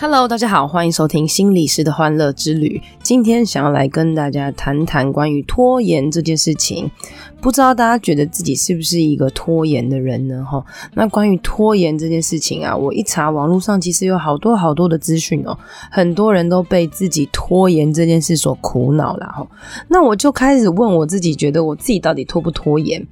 Hello，大家好，欢迎收听心理师的欢乐之旅。今天想要来跟大家谈谈关于拖延这件事情。不知道大家觉得自己是不是一个拖延的人呢？哈，那关于拖延这件事情啊，我一查网络上其实有好多好多的资讯哦，很多人都被自己拖延这件事所苦恼了哈。那我就开始问我自己，觉得我自己到底拖不拖延？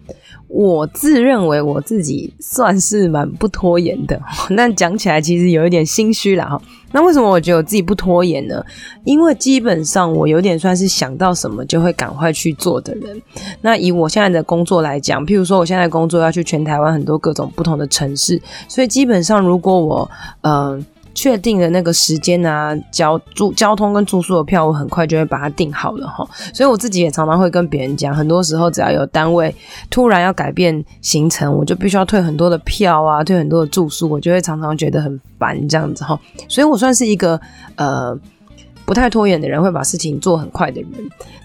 我自认为我自己算是蛮不拖延的，但讲起来其实有一点心虚啦哈。那为什么我觉得我自己不拖延呢？因为基本上我有点算是想到什么就会赶快去做的人。那以我现在的工作来讲，譬如说我现在工作要去全台湾很多各种不同的城市，所以基本上如果我呃。确定的那个时间啊，交住交通跟住宿的票，我很快就会把它订好了哈。所以我自己也常常会跟别人讲，很多时候只要有单位突然要改变行程，我就必须要退很多的票啊，退很多的住宿，我就会常常觉得很烦这样子哈。所以我算是一个呃。不太拖延的人，会把事情做很快的人。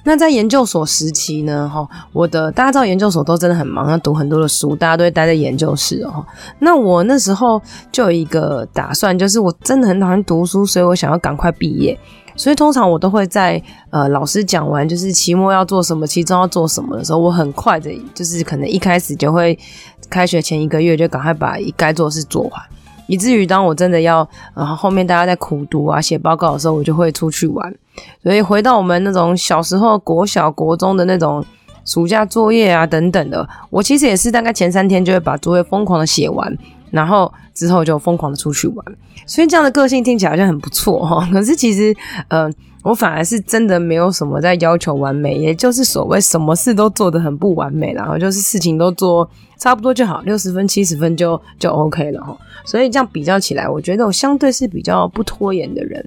那在研究所时期呢，哈，我的大家知道研究所都真的很忙，要读很多的书，大家都会待在研究室哦。那我那时候就有一个打算，就是我真的很讨厌读书，所以我想要赶快毕业。所以通常我都会在呃老师讲完就是期末要做什么，期中要做什么的时候，我很快的，就是可能一开始就会开学前一个月就赶快把该做的事做完。以至于当我真的要，然后后面大家在苦读啊、写报告的时候，我就会出去玩。所以回到我们那种小时候国小、国中的那种暑假作业啊等等的，我其实也是大概前三天就会把作业疯狂的写完，然后之后就疯狂的出去玩。所以这样的个性听起来好像很不错哈，可是其实，嗯、我反而是真的没有什么在要求完美，也就是所谓什么事都做得很不完美，然后就是事情都做差不多就好，六十分、七十分就就 OK 了哈。所以这样比较起来，我觉得我相对是比较不拖延的人。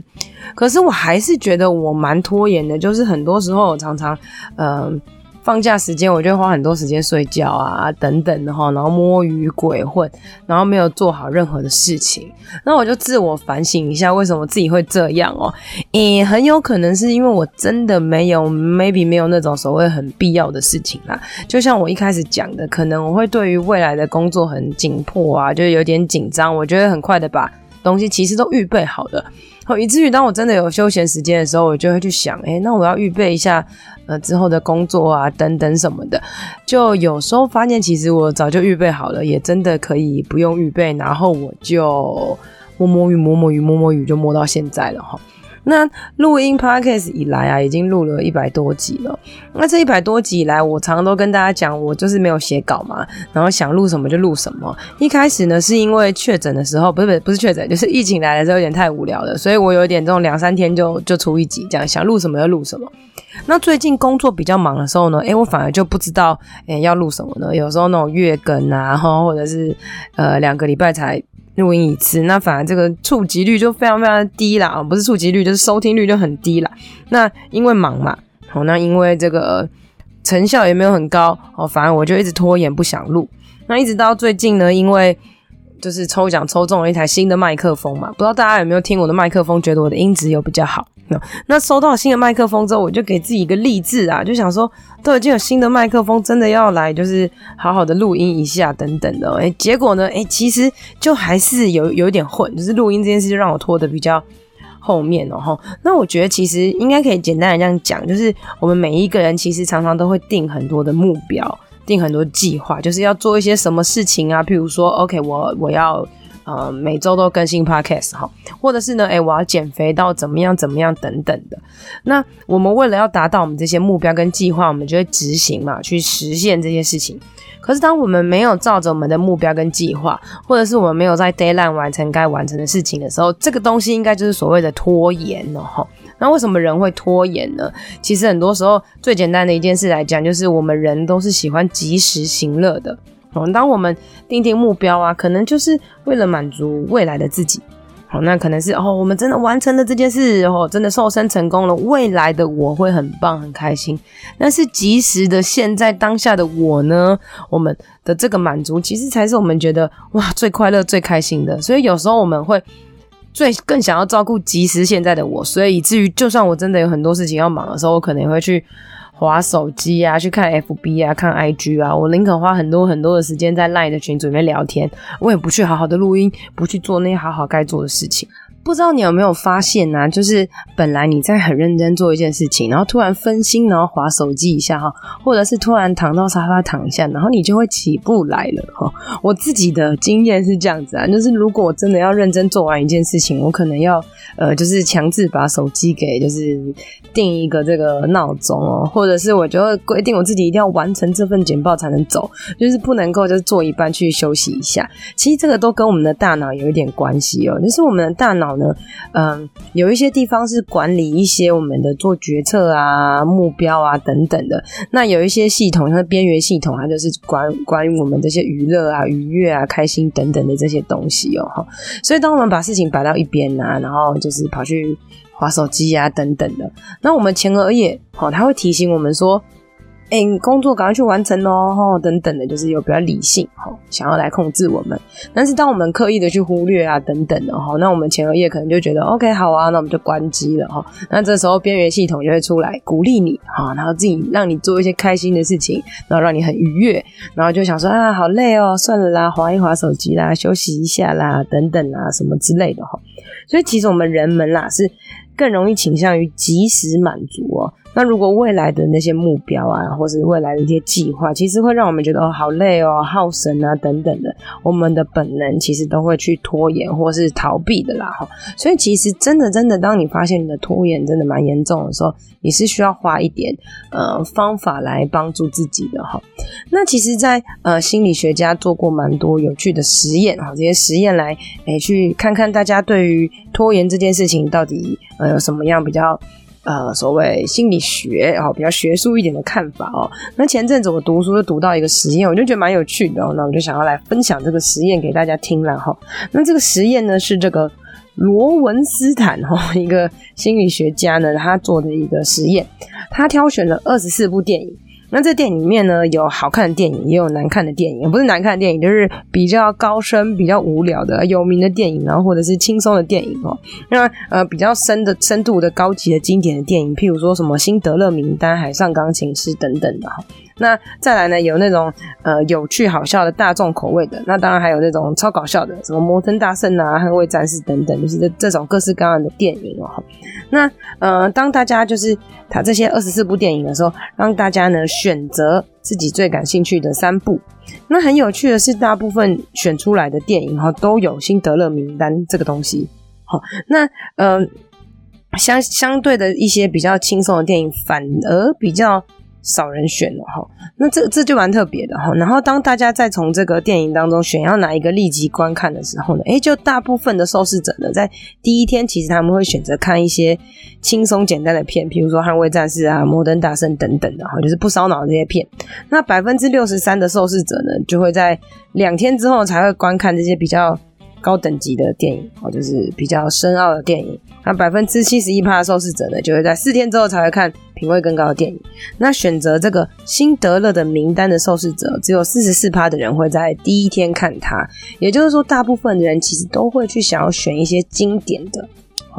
可是我还是觉得我蛮拖延的，就是很多时候我常常嗯。放假时间，我就会花很多时间睡觉啊，等等的哈，然后摸鱼鬼混，然后没有做好任何的事情。那我就自我反省一下，为什么自己会这样哦？诶，很有可能是因为我真的没有，maybe 没有那种所谓很必要的事情啦。就像我一开始讲的，可能我会对于未来的工作很紧迫啊，就有点紧张，我觉得很快的把东西其实都预备好了。以至于当我真的有休闲时间的时候，我就会去想，诶，那我要预备一下，呃，之后的工作啊，等等什么的。就有时候发现，其实我早就预备好了，也真的可以不用预备，然后我就摸摸鱼，摸摸鱼，摸摸鱼，就摸到现在了哈。那录音 podcast 以来啊，已经录了一百多集了。那这一百多集以来，我常常都跟大家讲，我就是没有写稿嘛，然后想录什么就录什么。一开始呢，是因为确诊的时候，不是不是不是确诊，就是疫情来的时候有点太无聊了，所以我有点这种两三天就就出一集，这样想录什么就录什么。那最近工作比较忙的时候呢，诶，我反而就不知道，诶，要录什么呢？有时候那种月更啊，或者是呃两个礼拜才。录音一次，那反而这个触及率就非常非常的低啦，啊不是触及率，就是收听率就很低啦。那因为忙嘛，好，那因为这个成效也没有很高，哦，反而我就一直拖延不想录。那一直到最近呢，因为就是抽奖抽中了一台新的麦克风嘛，不知道大家有没有听我的麦克风，觉得我的音质有比较好。那收到新的麦克风之后，我就给自己一个励志啊，就想说都已经有新的麦克风，真的要来就是好好的录音一下等等的。诶，结果呢，诶，其实就还是有有一点混，就是录音这件事就让我拖得比较后面哦。哈，那我觉得其实应该可以简单的这样讲，就是我们每一个人其实常常都会定很多的目标，定很多计划，就是要做一些什么事情啊，譬如说，OK，我我要。呃，每周都更新 podcast 哈，或者是呢，诶，我要减肥到怎么样怎么样等等的。那我们为了要达到我们这些目标跟计划，我们就会执行嘛，去实现这些事情。可是当我们没有照着我们的目标跟计划，或者是我们没有在 deadline 完成该完成的事情的时候，这个东西应该就是所谓的拖延了哈。那为什么人会拖延呢？其实很多时候最简单的一件事来讲，就是我们人都是喜欢及时行乐的。当我们定定目标啊，可能就是为了满足未来的自己，好，那可能是哦，我们真的完成了这件事，哦，真的瘦身成功了，未来的我会很棒，很开心。但是及时的现在当下的我呢，我们的这个满足，其实才是我们觉得哇最快乐、最开心的。所以有时候我们会最更想要照顾及时现在的我，所以以至于就算我真的有很多事情要忙的时候，我可能也会去。滑手机啊，去看 FB 啊，看 IG 啊，我宁可花很多很多的时间在 LINE 的群组里面聊天，我也不去好好的录音，不去做那些好好该做的事情。不知道你有没有发现呢、啊？就是本来你在很认真做一件事情，然后突然分心，然后滑手机一下哈，或者是突然躺到沙发躺一下，然后你就会起不来了哈。我自己的经验是这样子啊，就是如果我真的要认真做完一件事情，我可能要呃，就是强制把手机给就是定一个这个闹钟哦，或者是我就会规定我自己一定要完成这份简报才能走，就是不能够就是做一半去休息一下。其实这个都跟我们的大脑有一点关系哦，就是我们的大脑。呢，嗯，有一些地方是管理一些我们的做决策啊、目标啊等等的。那有一些系统，像边缘系统，它就是关关于我们这些娱乐啊、愉悦啊、开心等等的这些东西哦。哈，所以当我们把事情摆到一边啊，然后就是跑去划手机啊等等的，那我们前额叶，哦，它会提醒我们说。哎、工作赶快去完成哦，吼，等等的，就是有比较理性，吼，想要来控制我们。但是当我们刻意的去忽略啊，等等的，吼，那我们前额叶可能就觉得，OK，好啊，那我们就关机了，哈。那这时候边缘系统就会出来鼓励你，哈，然后自己让你做一些开心的事情，然后让你很愉悦，然后就想说啊，好累哦，算了啦，划一划手机啦，休息一下啦，等等啊，什么之类的，哈。所以其实我们人们啦是更容易倾向于即时满足哦。那如果未来的那些目标啊，或是未来的一些计划，其实会让我们觉得哦，好累哦，耗神啊等等的，我们的本能其实都会去拖延或是逃避的啦哈。所以其实真的真的，当你发现你的拖延真的蛮严重的时候，你是需要花一点呃方法来帮助自己的哈。那其实在，呃心理学家做过蛮多有趣的实验哈，这些实验来诶、去看看大家对于拖延这件事情到底呃有什么样比较。呃，所谓心理学哦，比较学术一点的看法哦。那前阵子我读书就读到一个实验，我就觉得蛮有趣的哦。那我就想要来分享这个实验给大家听了哈。那这个实验呢，是这个罗文斯坦哈，一个心理学家呢，他做的一个实验。他挑选了二十四部电影。那这电影里面呢，有好看的电影，也有难看的电影。不是难看的电影，就是比较高深、比较无聊的有名的电影，然后或者是轻松的电影哦。那呃，比较深的、深度的、高级的、经典的电影，譬如说什么《辛德勒名单》《海上钢琴师》等等的哈。那再来呢，有那种呃有趣好笑的大众口味的，那当然还有那种超搞笑的，什么《摩登大圣》啊、《捍卫战士》等等，就是这这种各式各样的电影哦。那呃，当大家就是他这些二十四部电影的时候，让大家呢选择自己最感兴趣的三部。那很有趣的是，大部分选出来的电影哈都有辛德勒名单这个东西。好，那呃相相对的一些比较轻松的电影，反而比较。少人选了哈，那这这就蛮特别的哈。然后当大家再从这个电影当中选要哪一个立即观看的时候呢，诶，就大部分的受试者呢，在第一天其实他们会选择看一些轻松简单的片，比如说《捍卫战士》啊、《摩登大圣》等等的哈，就是不烧脑的这些片。那百分之六十三的受试者呢，就会在两天之后才会观看这些比较。高等级的电影哦，就是比较深奥的电影。那百分之七十一趴的受试者呢，就会在四天之后才会看品味更高的电影。那选择这个辛德勒的名单的受试者，只有四十四趴的人会在第一天看它。也就是说，大部分的人其实都会去想要选一些经典的，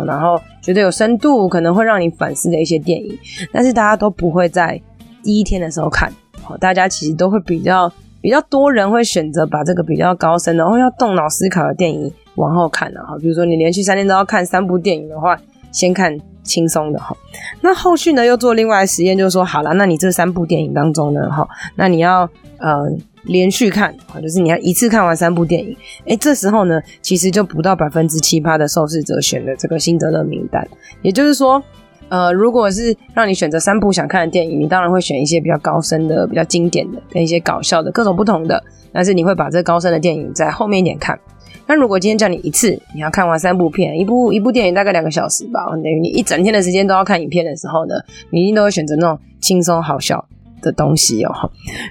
然后觉得有深度，可能会让你反思的一些电影。但是大家都不会在第一天的时候看，大家其实都会比较。比较多人会选择把这个比较高深的，然后要动脑思考的电影往后看啊。哈，比如说你连续三天都要看三部电影的话，先看轻松的哈。那后续呢又做另外的实验，就是说好了，那你这三部电影当中呢，哈，那你要呃连续看，就是你要一次看完三部电影。诶，这时候呢，其实就不到百分之七趴的受试者选了这个辛德勒名单，也就是说。呃，如果是让你选择三部想看的电影，你当然会选一些比较高深的、比较经典的，跟一些搞笑的、各种不同的。但是你会把这高深的电影在后面一点看。那如果今天叫你一次你要看完三部片，一部一部电影大概两个小时吧，等于你一整天的时间都要看影片的时候呢，你一定都会选择那种轻松好笑的东西哦。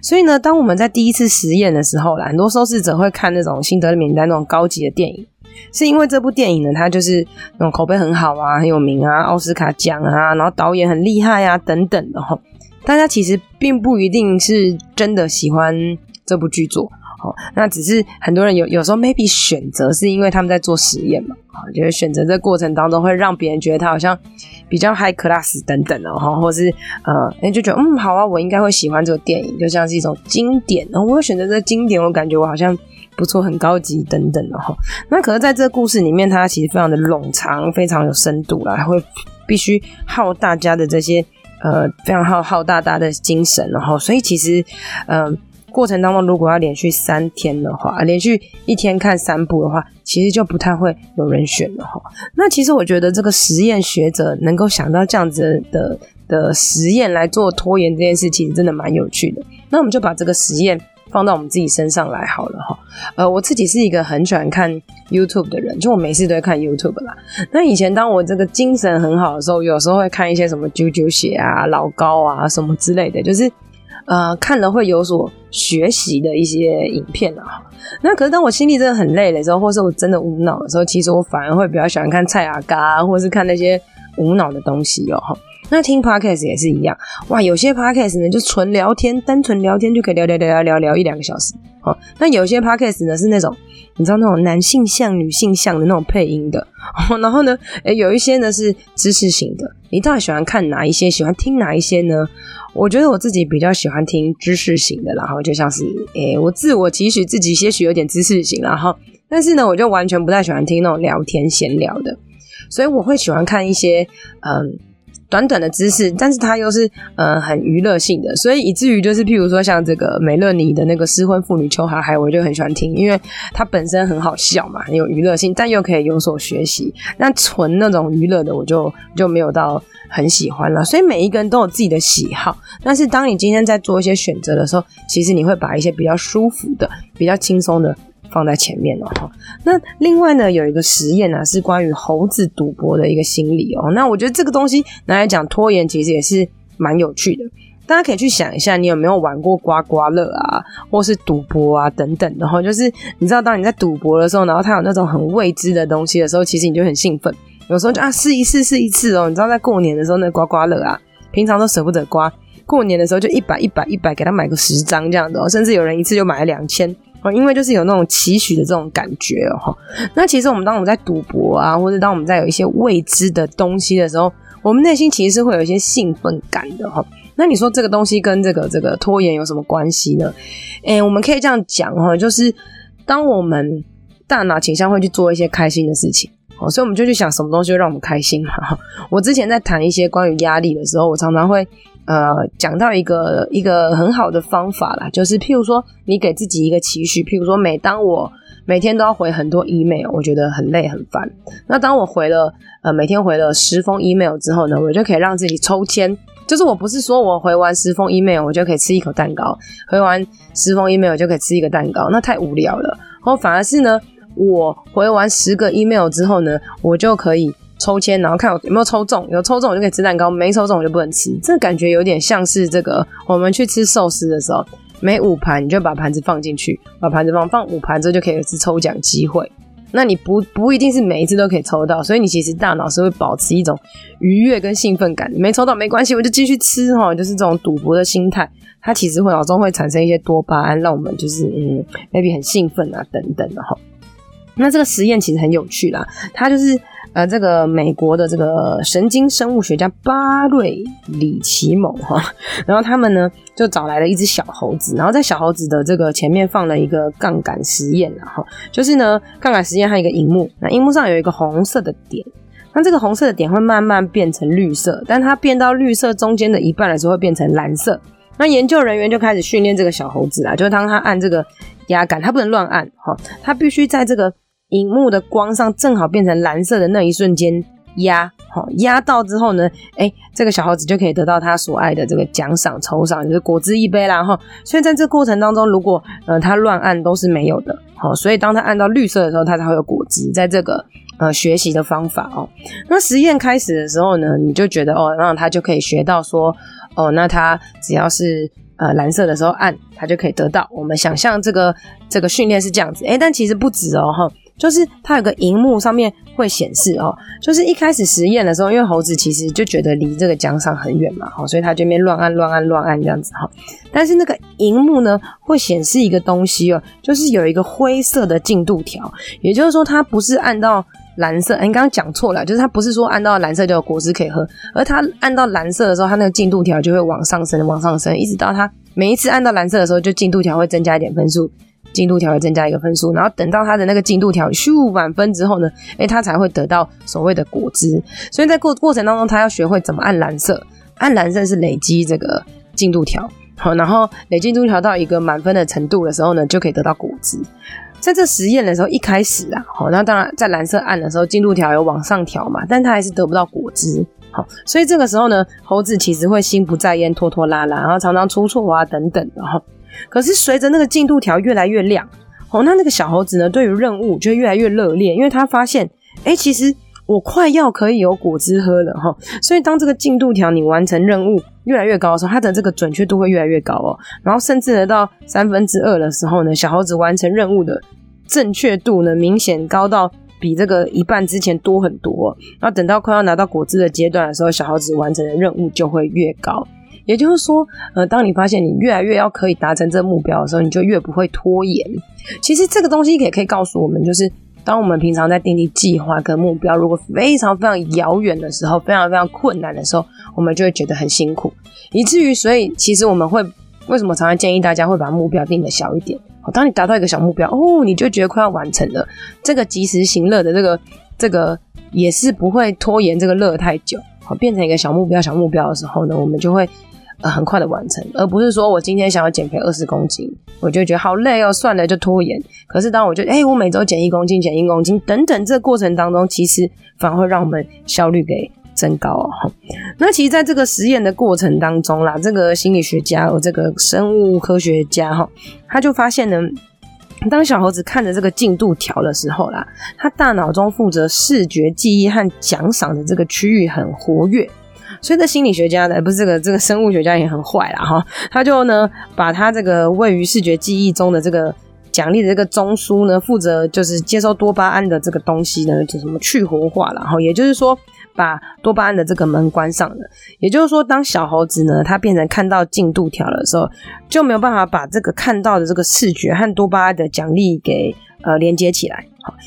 所以呢，当我们在第一次实验的时候啦，很多收视者会看那种辛德勒名单那种高级的电影。是因为这部电影呢，它就是那种口碑很好啊，很有名啊，奥斯卡奖啊，然后导演很厉害啊，等等的哈。大家其实并不一定是真的喜欢这部剧作。哦那只是很多人有有时候 maybe 选择是因为他们在做实验嘛，啊，就是选择这过程当中会让别人觉得他好像比较 high class 等等的哈，或是呃，哎就觉得嗯好啊，我应该会喜欢这个电影，就像是一种经典，然后我选择这个经典，我感觉我好像不错，很高级等等的哈。那可是在这个故事里面，它其实非常的冗长，非常有深度啦，还会必须耗大家的这些呃非常耗耗大大的精神，然后所以其实嗯。呃过程当中，如果要连续三天的话，连续一天看三部的话，其实就不太会有人选了哈。那其实我觉得这个实验学者能够想到这样子的的实验来做拖延这件事，其实真的蛮有趣的。那我们就把这个实验放到我们自己身上来好了哈。呃，我自己是一个很喜欢看 YouTube 的人，就我每次都会看 YouTube 啦。那以前当我这个精神很好的时候，有时候会看一些什么啾啾鞋啊、老高啊什么之类的，就是。呃，看了会有所学习的一些影片啊。那可是当我心里真的很累的时候，或是我真的无脑的时候，其实我反而会比较喜欢看蔡阿嘎，或是看那些无脑的东西哦。那听 Podcast 也是一样，哇，有些 Podcast 呢就纯聊天，单纯聊天就可以聊聊聊聊聊聊一两个小时。哦，那有些 Podcast 呢是那种你知道那种男性向、女性向的那种配音的。然后呢，诶，有一些呢是知识型的。你到底喜欢看哪一些？喜欢听哪一些呢？我觉得我自己比较喜欢听知识型的，然后就像是，诶、我自我期许自己些许有点知识型，然后，但是呢，我就完全不太喜欢听那种聊天闲聊的，所以我会喜欢看一些，嗯。短短的知识，但是它又是呃很娱乐性的，所以以至于就是譬如说像这个美乐妮的那个失婚妇女秋海海，我就很喜欢听，因为它本身很好笑嘛，很有娱乐性，但又可以有所学习。那纯那种娱乐的，我就就没有到很喜欢了。所以每一个人都有自己的喜好，但是当你今天在做一些选择的时候，其实你会把一些比较舒服的、比较轻松的。放在前面了哈。那另外呢，有一个实验呢，是关于猴子赌博的一个心理哦。那我觉得这个东西拿来讲拖延，其实也是蛮有趣的。大家可以去想一下，你有没有玩过刮刮乐啊，或是赌博啊等等的哈。就是你知道，当你在赌博的时候，然后它有那种很未知的东西的时候，其实你就很兴奋。有时候就啊试一试试一次哦。你知道在过年的时候，那刮刮乐啊，平常都舍不得刮，过年的时候就一百一百一百给他买个十张这样的哦，甚至有人一次就买了两千。因为就是有那种期许的这种感觉哦，那其实我们当我们在赌博啊，或者当我们在有一些未知的东西的时候，我们内心其实是会有一些兴奋感的哈。那你说这个东西跟这个这个拖延有什么关系呢？诶，我们可以这样讲哈，就是当我们大脑倾向会去做一些开心的事情，哦，所以我们就去想什么东西会让我们开心嘛。我之前在谈一些关于压力的时候，我常常会。呃，讲到一个一个很好的方法啦，就是譬如说，你给自己一个期许，譬如说，每当我每天都要回很多 email，我觉得很累很烦。那当我回了呃每天回了十封 email 之后呢，我就可以让自己抽签，就是我不是说我回完十封 email 我就可以吃一口蛋糕，回完十封 email 就可以吃一个蛋糕，那太无聊了。然后反而是呢，我回完十个 email 之后呢，我就可以。抽签，然后看有没有抽中，有抽中我就可以吃蛋糕，没抽中我就不能吃。这感觉有点像是这个，我们去吃寿司的时候，每五盘你就把盘子放进去，把盘子放放五盘之后就可以有一次抽奖机会。那你不不一定是每一次都可以抽到，所以你其实大脑是会保持一种愉悦跟兴奋感。没抽到没关系，我就继续吃哈，就是这种赌博的心态，它其实会脑中会产生一些多巴胺，让我们就是嗯，maybe 很兴奋啊等等的哈。那这个实验其实很有趣啦，它就是。呃，这个美国的这个神经生物学家巴瑞里奇蒙哈，然后他们呢就找来了一只小猴子，然后在小猴子的这个前面放了一个杠杆实验，然后就是呢杠杆实验还有一个荧幕，那荧幕上有一个红色的点，那这个红色的点会慢慢变成绿色，但它变到绿色中间的一半的时候会变成蓝色，那研究人员就开始训练这个小猴子啦，就是当他按这个压杆，他不能乱按哈，他必须在这个。荧幕的光上正好变成蓝色的那一瞬间压，好压到之后呢，哎，这个小猴子就可以得到他所爱的这个奖赏酬赏，就是果汁一杯啦哈。所以在这过程当中，如果呃他乱按都是没有的，好，所以当他按到绿色的时候，他才会有果汁。在这个呃学习的方法哦，那实验开始的时候呢，你就觉得哦，那他就可以学到说哦，那他只要是。呃，蓝色的时候按它就可以得到。我们想象这个这个训练是这样子，诶，但其实不止哦，哈。就是它有个荧幕上面会显示哦，就是一开始实验的时候，因为猴子其实就觉得离这个奖赏很远嘛，哦，所以它就边乱按乱按乱按这样子哈。但是那个荧幕呢，会显示一个东西哦，就是有一个灰色的进度条，也就是说它不是按到蓝色，欸，你刚刚讲错了，就是它不是说按到蓝色就有果汁可以喝，而它按到蓝色的时候，它那个进度条就会往上升，往上升，一直到它每一次按到蓝色的时候，就进度条会增加一点分数。进度条会增加一个分数，然后等到它的那个进度条咻满分之后呢，诶，它才会得到所谓的果汁。所以在过过程当中，它要学会怎么按蓝色，按蓝色是累积这个进度条，好，然后累进度条到一个满分的程度的时候呢，就可以得到果汁。在这实验的时候，一开始啊，好，那当然在蓝色按的时候，进度条有往上调嘛，但它还是得不到果汁，好，所以这个时候呢，猴子其实会心不在焉、拖拖拉拉，然后常常出错啊等等的哈。可是随着那个进度条越来越亮，哦，那那个小猴子呢，对于任务就越来越热烈，因为他发现，哎，其实我快要可以有果汁喝了哈。所以当这个进度条你完成任务越来越高的时候，它的这个准确度会越来越高哦。然后甚至呢，到三分之二的时候呢，小猴子完成任务的正确度呢，明显高到比这个一半之前多很多。然后等到快要拿到果汁的阶段的时候，小猴子完成的任务就会越高。也就是说，呃，当你发现你越来越要可以达成这个目标的时候，你就越不会拖延。其实这个东西也可以告诉我们，就是当我们平常在订立计划跟目标，如果非常非常遥远的时候，非常非常困难的时候，我们就会觉得很辛苦，以至于所以其实我们会为什么常常建议大家会把目标定得小一点？哦，当你达到一个小目标，哦，你就觉得快要完成了，这个及时行乐的这个这个也是不会拖延这个乐太久。好，变成一个小目标小目标的时候呢，我们就会。很快的完成，而不是说我今天想要减肥二十公斤，我就觉得好累哦，算了，就拖延。可是当我觉得，哎、我每周减一公斤，减一公斤，等等，这个过程当中，其实反而会让我们效率给增高哦。那其实，在这个实验的过程当中啦，这个心理学家和这个生物科学家哈，他就发现呢，当小猴子看着这个进度条的时候啦，他大脑中负责视觉记忆和奖赏的这个区域很活跃。所以，这心理学家呢，不是这个这个生物学家也很坏啦哈，他就呢把他这个位于视觉记忆中的这个奖励的这个中枢呢，负责就是接收多巴胺的这个东西呢，就什么去活化了哈，也就是说把多巴胺的这个门关上了。也就是说，当小猴子呢，它变成看到进度条的时候，就没有办法把这个看到的这个视觉和多巴胺的奖励给呃连接起来。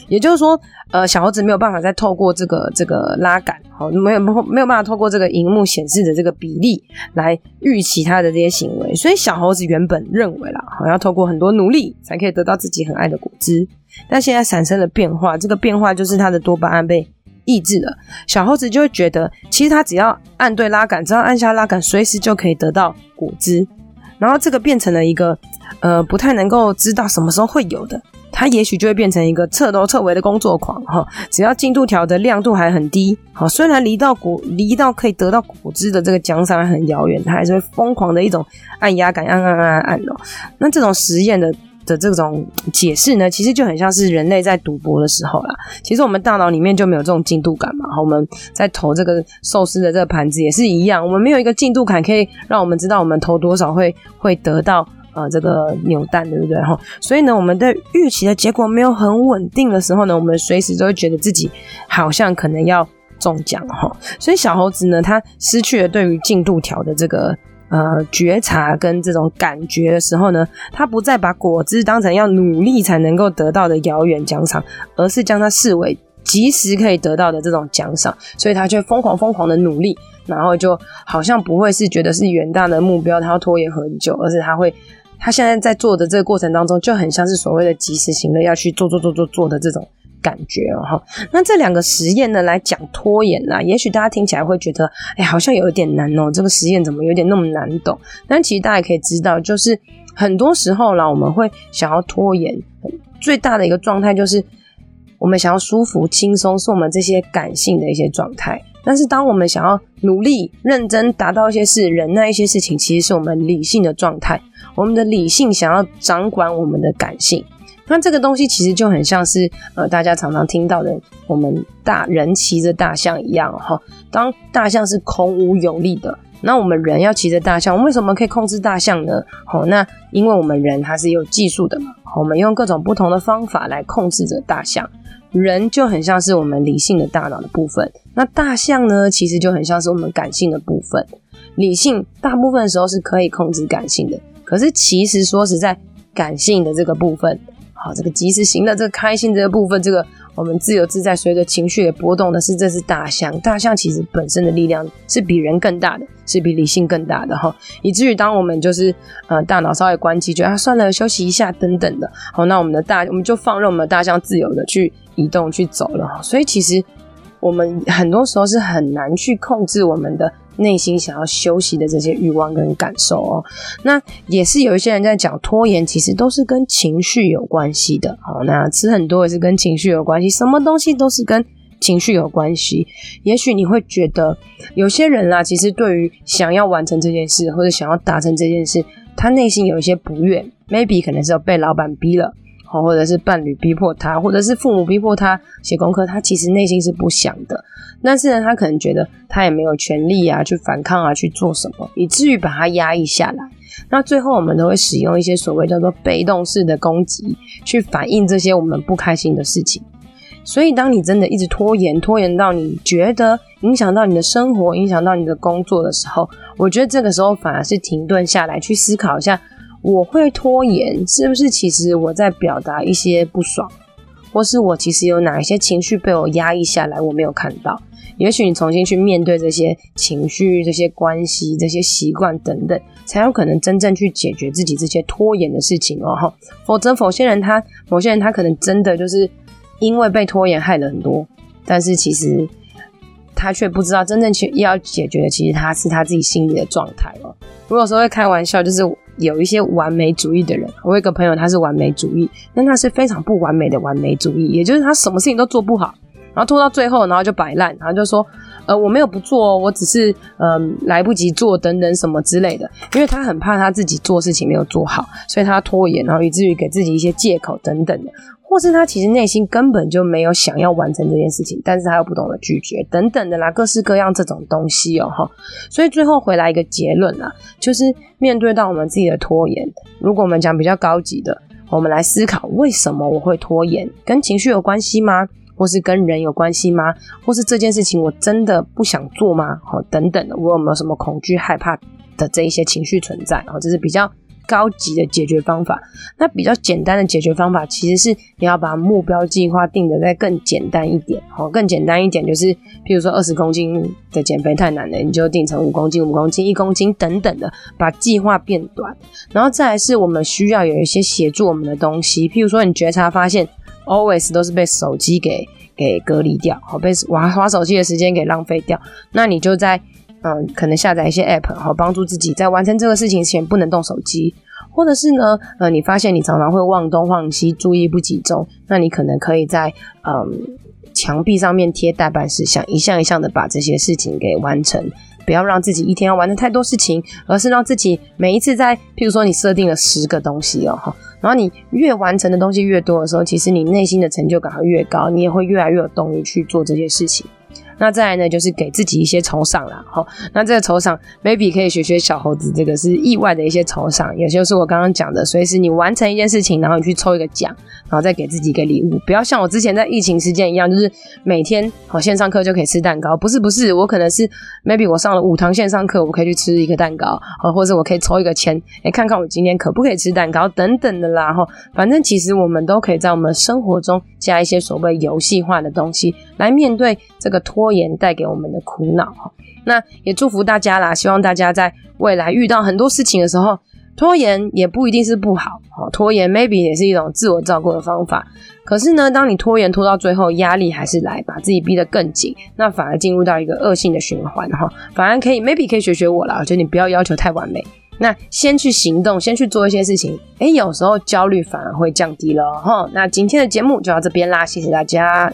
也就是说，呃，小猴子没有办法再透过这个这个拉杆，好，没有没有没有办法透过这个荧幕显示的这个比例来预期他的这些行为，所以小猴子原本认为啦，好，要透过很多努力才可以得到自己很爱的果汁，但现在产生了变化，这个变化就是他的多巴胺被抑制了，小猴子就会觉得，其实他只要按对拉杆，只要按下拉杆，随时就可以得到果汁，然后这个变成了一个呃不太能够知道什么时候会有的。他也许就会变成一个彻头彻尾的工作狂哈，只要进度条的亮度还很低，好，虽然离到果离到可以得到果汁的这个奖赏很遥远，他还是会疯狂的一种按压感，按按按按按哦。那这种实验的的这种解释呢，其实就很像是人类在赌博的时候啦。其实我们大脑里面就没有这种进度感嘛，我们在投这个寿司的这个盘子也是一样，我们没有一个进度感可以让我们知道我们投多少会会得到。呃，这个扭蛋对不对哈？所以呢，我们的预期的结果没有很稳定的时候呢，我们随时都会觉得自己好像可能要中奖哈。所以小猴子呢，他失去了对于进度条的这个呃觉察跟这种感觉的时候呢，他不再把果汁当成要努力才能够得到的遥远奖赏，而是将它视为即时可以得到的这种奖赏，所以他就疯狂疯狂的努力，然后就好像不会是觉得是远大的目标，他要拖延很久，而是他会。他现在在做的这个过程当中，就很像是所谓的即时行乐要去做做做做做的这种感觉哦哈。那这两个实验呢，来讲拖延啦，也许大家听起来会觉得，哎，好像有一点难哦，这个实验怎么有点那么难懂？但其实大家可以知道，就是很多时候啦，我们会想要拖延，最大的一个状态就是我们想要舒服、轻松，是我们这些感性的一些状态。但是当我们想要努力、认真达到一些事、忍耐一些事情，其实是我们理性的状态。我们的理性想要掌管我们的感性，那这个东西其实就很像是呃，大家常常听到的，我们大人骑着大象一样哈。当大象是孔武有力的，那我们人要骑着大象，我们为什么可以控制大象呢？好，那因为我们人他是有技术的嘛，我们用各种不同的方法来控制着大象。人就很像是我们理性的大脑的部分，那大象呢，其实就很像是我们感性的部分。理性大部分的时候是可以控制感性的，可是其实说实在，感性的这个部分，好，这个及时行乐，这个开心这个部分，这个。我们自由自在，随着情绪的波动的是，这是大象。大象其实本身的力量是比人更大的，是比理性更大的哈。以至于当我们就是呃大脑稍微关机，觉得啊算了，休息一下等等的，好，那我们的大我们就放任我们的大象自由的去移动去走了。所以其实我们很多时候是很难去控制我们的。内心想要休息的这些欲望跟感受哦，那也是有一些人在讲拖延，其实都是跟情绪有关系的。好，那吃很多也是跟情绪有关系，什么东西都是跟情绪有关系。也许你会觉得有些人啦，其实对于想要完成这件事或者想要达成这件事，他内心有一些不愿，maybe 可能是有被老板逼了。好，或者是伴侣逼迫他，或者是父母逼迫他写功课，他其实内心是不想的。但是呢，他可能觉得他也没有权利啊，去反抗啊，去做什么，以至于把他压抑下来。那最后，我们都会使用一些所谓叫做被动式的攻击，去反映这些我们不开心的事情。所以，当你真的一直拖延，拖延到你觉得影响到你的生活，影响到你的工作的时候，我觉得这个时候反而是停顿下来，去思考一下。我会拖延，是不是其实我在表达一些不爽，或是我其实有哪一些情绪被我压抑下来，我没有看到？也许你重新去面对这些情绪、这些关系、这些习惯等等，才有可能真正去解决自己这些拖延的事情哦。否则，某些人他，某些人他可能真的就是因为被拖延害了很多，但是其实他却不知道真正去要解决的，其实他是他自己心里的状态哦。如果说会开玩笑，就是。有一些完美主义的人，我有一个朋友，他是完美主义，但他是非常不完美的完美主义，也就是他什么事情都做不好，然后拖到最后，然后就摆烂，然后就说，呃，我没有不做，我只是嗯、来不及做等等什么之类的，因为他很怕他自己做事情没有做好，所以他拖延，然后以至于给自己一些借口等等的。或是他其实内心根本就没有想要完成这件事情，但是他又不懂得拒绝等等的啦，各式各样这种东西哦哈，所以最后回来一个结论啦，就是面对到我们自己的拖延，如果我们讲比较高级的，我们来思考为什么我会拖延，跟情绪有关系吗？或是跟人有关系吗？或是这件事情我真的不想做吗？好，等等的，我有没有什么恐惧、害怕的这一些情绪存在？好，这是比较。高级的解决方法，那比较简单的解决方法，其实是你要把目标计划定得再更简单一点，好，更简单一点就是，譬如说二十公斤的减肥太难了，你就定成五公斤、五公斤、一公斤等等的，把计划变短。然后再来是我们需要有一些协助我们的东西，譬如说你觉察发现，always 都是被手机给给隔离掉，好，被玩滑手机的时间给浪费掉，那你就在。嗯，可能下载一些 App，好帮助自己在完成这个事情前不能动手机，或者是呢，呃，你发现你常常会忘东忘西，注意不集中，那你可能可以在嗯墙壁上面贴待办事项，一项一项的把这些事情给完成，不要让自己一天要完成太多事情，而是让自己每一次在，譬如说你设定了十个东西哦，哈，然后你越完成的东西越多的时候，其实你内心的成就感会越高，你也会越来越有动力去做这些事情。那再来呢，就是给自己一些酬赏啦。齁。那这个酬赏，maybe 可以学学小猴子，这个是意外的一些酬赏，也就是我刚刚讲的，随时你完成一件事情，然后你去抽一个奖，然后再给自己一个礼物，不要像我之前在疫情时间一样，就是每天好线上课就可以吃蛋糕，不是不是，我可能是 maybe 我上了五堂线上课，我可以去吃一个蛋糕，好，或者我可以抽一个签，哎，看看我今天可不可以吃蛋糕等等的啦，哈，反正其实我们都可以在我们生活中加一些所谓游戏化的东西，来面对这个拖拖延带给我们的苦恼哈，那也祝福大家啦！希望大家在未来遇到很多事情的时候，拖延也不一定是不好，拖延 maybe 也是一种自我照顾的方法。可是呢，当你拖延拖到最后，压力还是来，把自己逼得更紧，那反而进入到一个恶性的循环哈。反而可以 maybe 可以学学我啦，就你不要要求太完美，那先去行动，先去做一些事情，诶，有时候焦虑反而会降低了哈。那今天的节目就到这边啦，谢谢大家。